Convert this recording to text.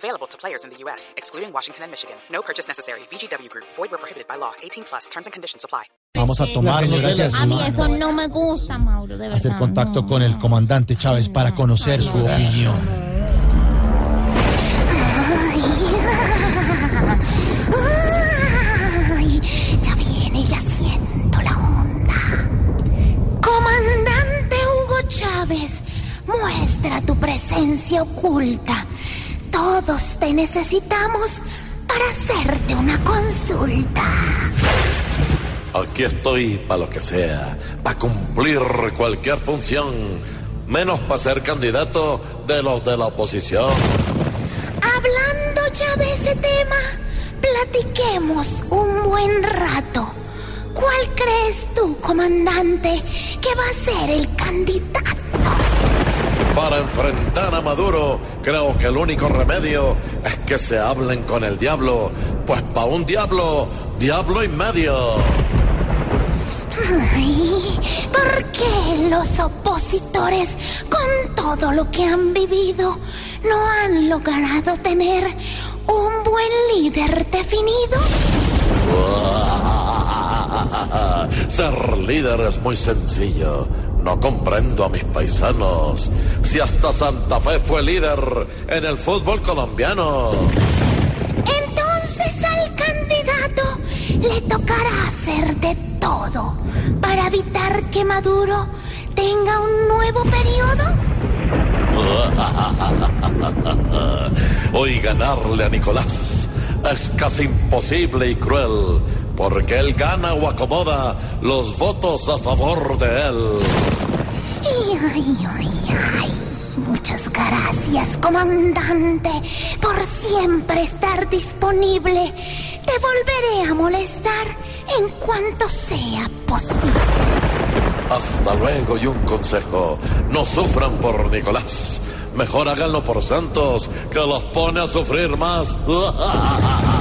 Available to players in the U.S., excluding Washington and Michigan. No purchase necessary. VGW Group. Void where prohibited by law. 18 plus. Terms and conditions apply. Vamos a tomarnos de A mí eso no me gusta, Mauro, de verdad. hacer contacto no. con el comandante Chávez para conocer su opinión. Ay, ya viene, ya siento la onda. Comandante Hugo Chávez, muestra tu presencia oculta. Todos te necesitamos para hacerte una consulta. Aquí estoy para lo que sea, para cumplir cualquier función, menos para ser candidato de los de la oposición. Hablando ya de ese tema, platiquemos un buen rato. ¿Cuál crees tú, comandante, que va a ser el candidato? Para enfrentar a Maduro, creo que el único remedio es que se hablen con el diablo, pues para un diablo, diablo y medio. Ay, ¿por qué los opositores, con todo lo que han vivido, no han logrado tener un buen líder definido? Ser líder es muy sencillo. No comprendo a mis paisanos. Si hasta Santa Fe fue líder en el fútbol colombiano. Entonces al candidato le tocará hacer de todo para evitar que Maduro tenga un nuevo periodo. Hoy ganarle a Nicolás es casi imposible y cruel, porque él gana o acomoda los votos a favor de él. Ay, ay, ay. Muchas gracias, comandante, por siempre estar disponible. Te volveré a molestar en cuanto sea posible. Hasta luego y un consejo, no sufran por Nicolás. Mejor háganlo por Santos, que los pone a sufrir más.